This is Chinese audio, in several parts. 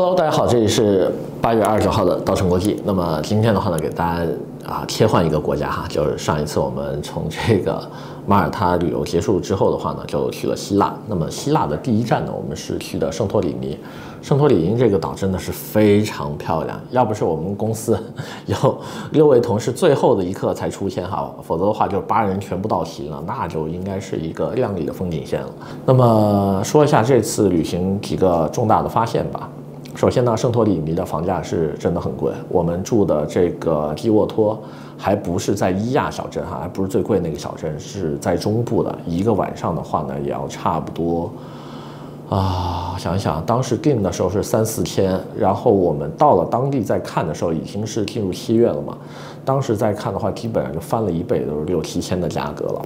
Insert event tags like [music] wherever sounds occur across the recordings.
Hello，大家好，这里是八月二十号的稻城国际。那么今天的话呢，给大家啊切换一个国家哈，就是上一次我们从这个马耳他旅游结束之后的话呢，就去了希腊。那么希腊的第一站呢，我们是去的圣托里尼。圣托里尼这个岛真的是非常漂亮，要不是我们公司有六位同事最后的一刻才出现哈，否则的话就八人全部到齐了，那就应该是一个亮丽的风景线了。那么说一下这次旅行几个重大的发现吧。首先呢，圣托里尼的房价是真的很贵。我们住的这个基沃托还不是在伊亚小镇哈，还不是最贵那个小镇，是在中部的。一个晚上的话呢，也要差不多啊，想一想，当时订的时候是三四千，然后我们到了当地再看的时候，已经是进入七月了嘛。当时再看的话，基本上就翻了一倍，都是六七千的价格了。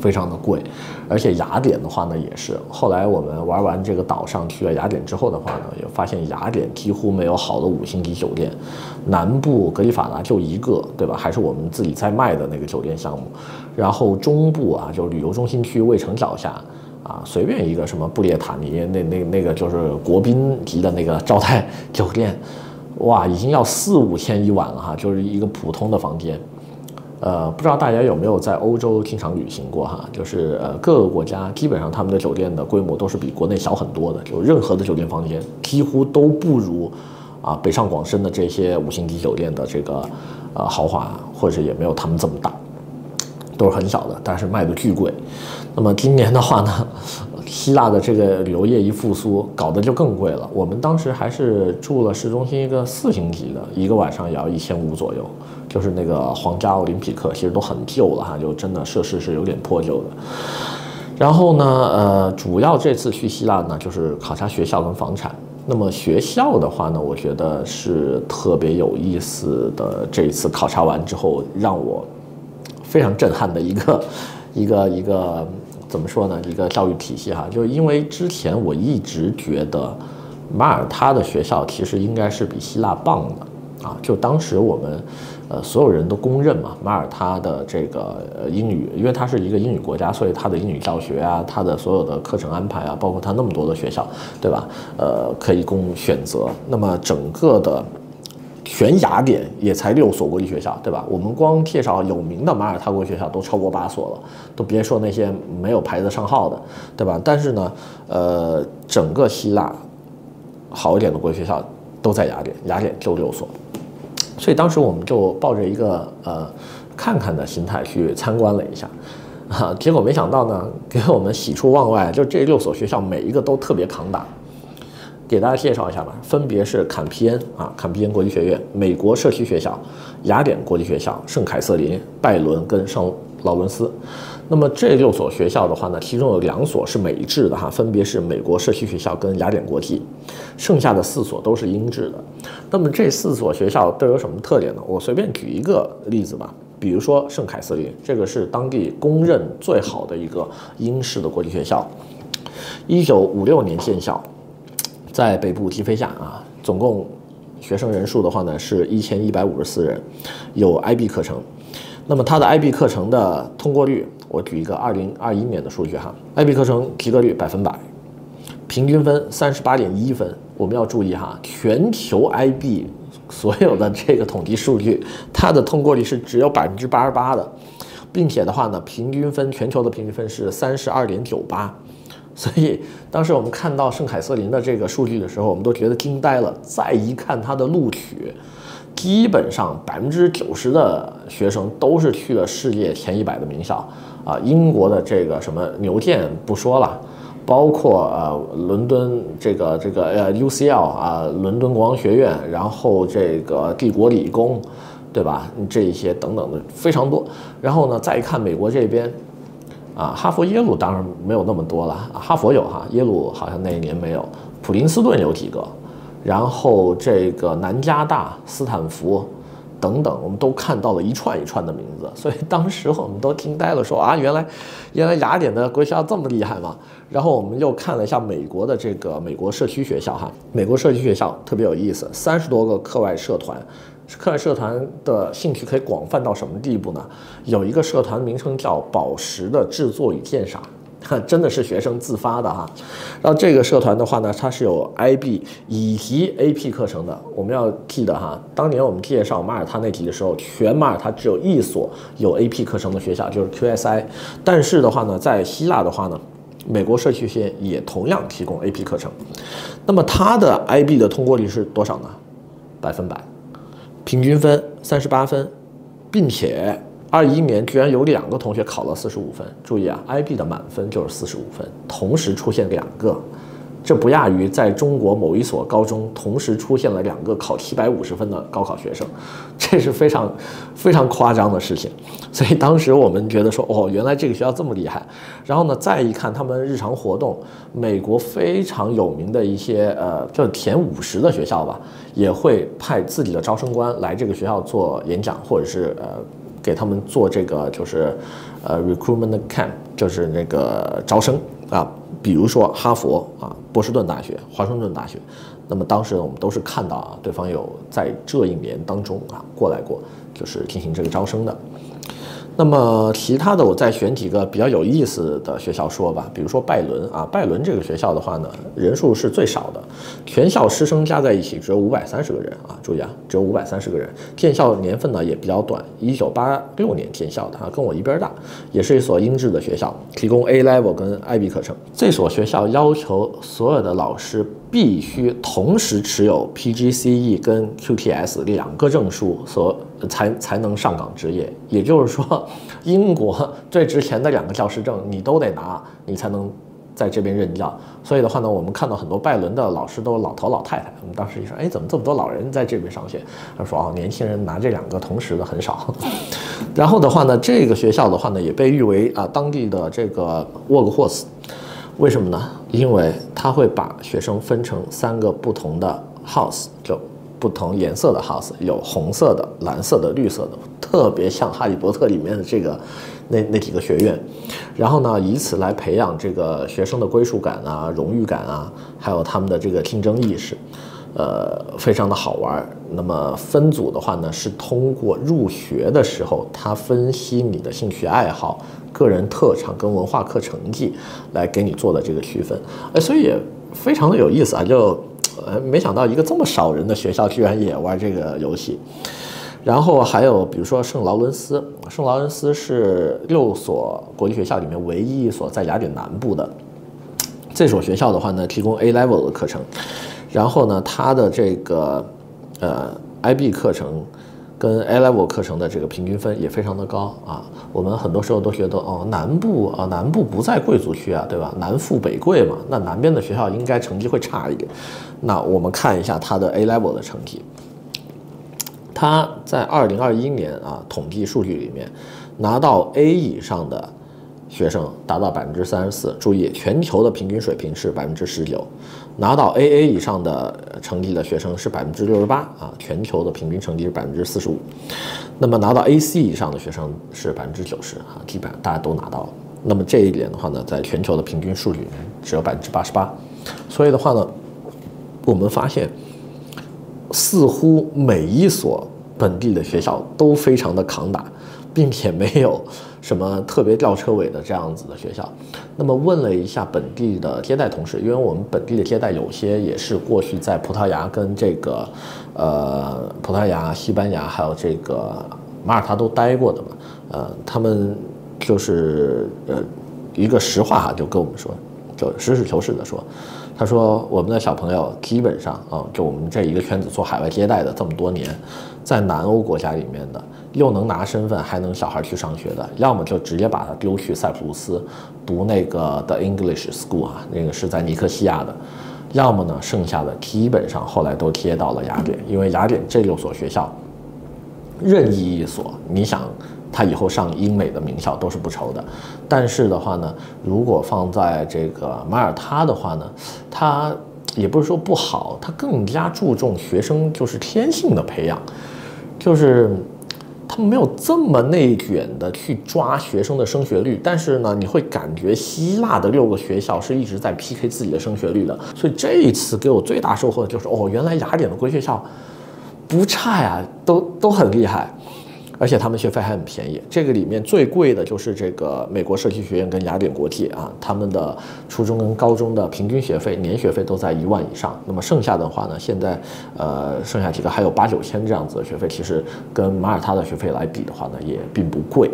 非常的贵，而且雅典的话呢也是。后来我们玩完这个岛上去了雅典之后的话呢，也发现雅典几乎没有好的五星级酒店，南部格里法纳就一个，对吧？还是我们自己在卖的那个酒店项目。然后中部啊，就旅游中心区卫城脚下啊，随便一个什么布列塔尼，那那那个就是国宾级的那个招待酒店，哇，已经要四五千一晚了哈，就是一个普通的房间。呃，不知道大家有没有在欧洲经常旅行过哈？就是呃，各个国家基本上他们的酒店的规模都是比国内小很多的，就任何的酒店房间几乎都不如啊北上广深的这些五星级酒店的这个呃豪华，或者也没有他们这么大，都是很小的，但是卖的巨贵。那么今年的话呢，希腊的这个旅游业一复苏，搞得就更贵了。我们当时还是住了市中心一个四星级的，一个晚上也要一千五左右。就是那个皇家奥林匹克，其实都很旧了哈，就真的设施是有点破旧的。然后呢，呃，主要这次去希腊呢，就是考察学校跟房产。那么学校的话呢，我觉得是特别有意思的。这一次考察完之后，让我非常震撼的一个 [laughs] 一个一个怎么说呢？一个教育体系哈，就是因为之前我一直觉得马耳他的学校其实应该是比希腊棒的啊，就当时我们。呃，所有人都公认嘛，马耳他的这个英语，因为它是一个英语国家，所以它的英语教学啊，它的所有的课程安排啊，包括它那么多的学校，对吧？呃，可以供选择。那么整个的全雅典也才六所国际学校，对吧？我们光介绍有名的马耳他国际学校都超过八所了，都别说那些没有牌子上号的，对吧？但是呢，呃，整个希腊好一点的国际学校都在雅典，雅典就六所。所以当时我们就抱着一个呃看看的心态去参观了一下，啊，结果没想到呢，给我们喜出望外，就这六所学校每一个都特别扛打。给大家介绍一下吧，分别是坎皮恩啊，坎皮恩国际学院、美国社区学校、雅典国际学校、圣凯瑟琳、拜伦跟圣劳伦斯。那么这六所学校的话呢，其中有两所是美制的哈，分别是美国社区学校跟雅典国际，剩下的四所都是英制的。那么这四所学校都有什么特点呢？我随便举一个例子吧，比如说圣凯瑟琳，这个是当地公认最好的一个英式的国际学校，一九五六年建校，在北部提菲夏啊，总共学生人数的话呢是一千一百五十四人，有 IB 课程。那么它的 IB 课程的通过率，我举一个二零二一年的数据哈，IB 课程及格率百分百，平均分三十八点一分。我们要注意哈，全球 IB 所有的这个统计数据，它的通过率是只有百分之八十八的，并且的话呢，平均分全球的平均分是三十二点九八。所以当时我们看到圣凯瑟琳的这个数据的时候，我们都觉得惊呆了。再一看它的录取。基本上百分之九十的学生都是去了世界前一百的名校啊，英国的这个什么牛剑不说了，包括呃伦敦这个这个呃 UCL 啊，伦敦国王学院，然后这个帝国理工，对吧？这些等等的非常多。然后呢，再一看美国这边，啊，哈佛耶鲁当然没有那么多了，哈佛有哈，耶鲁好像那一年没有，普林斯顿有几个。然后这个南加大、斯坦福等等，我们都看到了一串一串的名字，[laughs] 所以当时我们都惊呆了，说啊，原来原来雅典的国学校这么厉害吗？然后我们又看了一下美国的这个美国社区学校，哈，美国社区学校特别有意思，三十多个课外社团，课外社团的兴趣可以广泛到什么地步呢？有一个社团名称叫“宝石的制作与鉴赏”，[laughs] 真的是学生自发的哈。然后这个社团的话呢，它是有 IB 以及 AP 课程的。我们要记得哈，当年我们介绍马耳他那题的时候，全马耳他只有一所有 AP 课程的学校，就是 QSI。但是的话呢，在希腊的话呢，美国社区学院也同样提供 AP 课程。那么它的 IB 的通过率是多少呢？百分百，平均分三十八分，并且。二一年居然有两个同学考了四十五分，注意啊，IB 的满分就是四十五分，同时出现两个，这不亚于在中国某一所高中同时出现了两个考七百五十分的高考学生，[laughs] 这是非常非常夸张的事情。所以当时我们觉得说，哦，原来这个学校这么厉害。然后呢，再一看他们日常活动，美国非常有名的一些呃，就前五十的学校吧，也会派自己的招生官来这个学校做演讲，或者是呃。给他们做这个就是，呃，recruitment camp，就是那个招生啊，比如说哈佛啊、波士顿大学、华盛顿大学，那么当时我们都是看到啊，对方有在这一年当中啊过来过，就是进行这个招生的。那么其他的，我再选几个比较有意思的学校说吧，比如说拜伦啊，拜伦这个学校的话呢，人数是最少的，全校师生加在一起只有五百三十个人啊，注意啊，只有五百三十个人，建校年份呢也比较短，一九八六年建校的啊，跟我一边大，也是一所英制的学校，提供 A Level 跟 IB 课程。这所学校要求所有的老师必须同时持有 PGCE 跟 QTS 两个证书所。才才能上岗执业，也就是说，英国最值钱的两个教师证你都得拿，你才能在这边任教。所以的话呢，我们看到很多拜伦的老师都老头老太太。我们当时一说，哎，怎么这么多老人在这边上学？他说哦，年轻人拿这两个同时的很少。[laughs] 然后的话呢，这个学校的话呢，也被誉为啊当地的这个沃格霍斯。为什么呢？因为他会把学生分成三个不同的 house，就。不同颜色的 house 有红色的、蓝色的、绿色的，特别像《哈利波特》里面的这个那那几个学院。然后呢，以此来培养这个学生的归属感啊、荣誉感啊，还有他们的这个竞争意识，呃，非常的好玩。那么分组的话呢，是通过入学的时候，他分析你的兴趣爱好、个人特长跟文化课成绩来给你做的这个区分。哎，所以也非常的有意思啊，就。呃，没想到一个这么少人的学校居然也玩这个游戏，然后还有比如说圣劳伦斯，圣劳伦斯是六所国际学校里面唯一一所在雅典南部的，这所学校的话呢，提供 A level 的课程，然后呢，它的这个呃 IB 课程。跟 A level 课程的这个平均分也非常的高啊，我们很多时候都觉得哦，南部啊，南部不在贵族区啊，对吧？南富北贵嘛，那南边的学校应该成绩会差一点。那我们看一下他的 A level 的成绩，他在二零二一年啊统计数据里面拿到 A 以上的。学生达到百分之三十四，注意，全球的平均水平是百分之十九，拿到 AA 以上的成绩的学生是百分之六十八啊，全球的平均成绩是百分之四十五，那么拿到 AC 以上的学生是百分之九十啊，基本上大家都拿到了。那么这一点的话呢，在全球的平均数据里面只有百分之八十八，所以的话呢，我们发现似乎每一所本地的学校都非常的抗打。并且没有什么特别吊车尾的这样子的学校。那么问了一下本地的接待同事，因为我们本地的接待有些也是过去在葡萄牙跟这个，呃，葡萄牙、西班牙还有这个马耳他都待过的嘛，呃，他们就是呃一个实话哈，就跟我们说，就实事求是的说，他说我们的小朋友基本上啊，就我们这一个圈子做海外接待的这么多年，在南欧国家里面的。又能拿身份，还能小孩去上学的，要么就直接把他丢去塞浦路斯读那个 The English School 啊，那个是在尼科西亚的，要么呢，剩下的基本上后来都贴到了雅典，因为雅典这六所学校，任意一所，你想他以后上英美的名校都是不愁的。但是的话呢，如果放在这个马耳他的话呢，他也不是说不好，他更加注重学生就是天性的培养，就是。他们没有这么内卷的去抓学生的升学率，但是呢，你会感觉希腊的六个学校是一直在 PK 自己的升学率的。所以这一次给我最大收获的就是，哦，原来雅典的贵学校不差呀，都都很厉害。而且他们学费还很便宜。这个里面最贵的就是这个美国设计学院跟雅典国际啊，他们的初中跟高中的平均学费年学费都在一万以上。那么剩下的话呢，现在呃剩下几个还有八九千这样子的学费，其实跟马耳他的学费来比的话呢，也并不贵。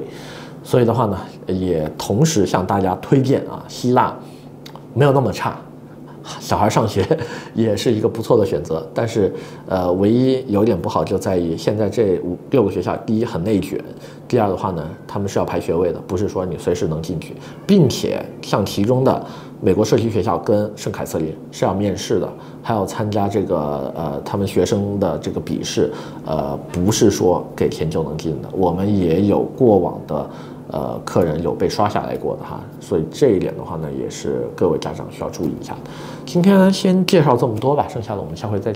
所以的话呢，也同时向大家推荐啊，希腊没有那么差，小孩上学 [laughs] 也是一个不错的选择。但是，呃，唯一有点不好就在于现在这五六个学校，第一很内卷，第二的话呢，他们是要排学位的，不是说你随时能进去，并且像其中的美国社区学校跟圣凯瑟琳是要面试的，还要参加这个呃他们学生的这个笔试，呃，不是说给钱就能进的。我们也有过往的。呃，客人有被刷下来过的哈，所以这一点的话呢，也是各位家长需要注意一下。今天先介绍这么多吧，剩下的我们下回再。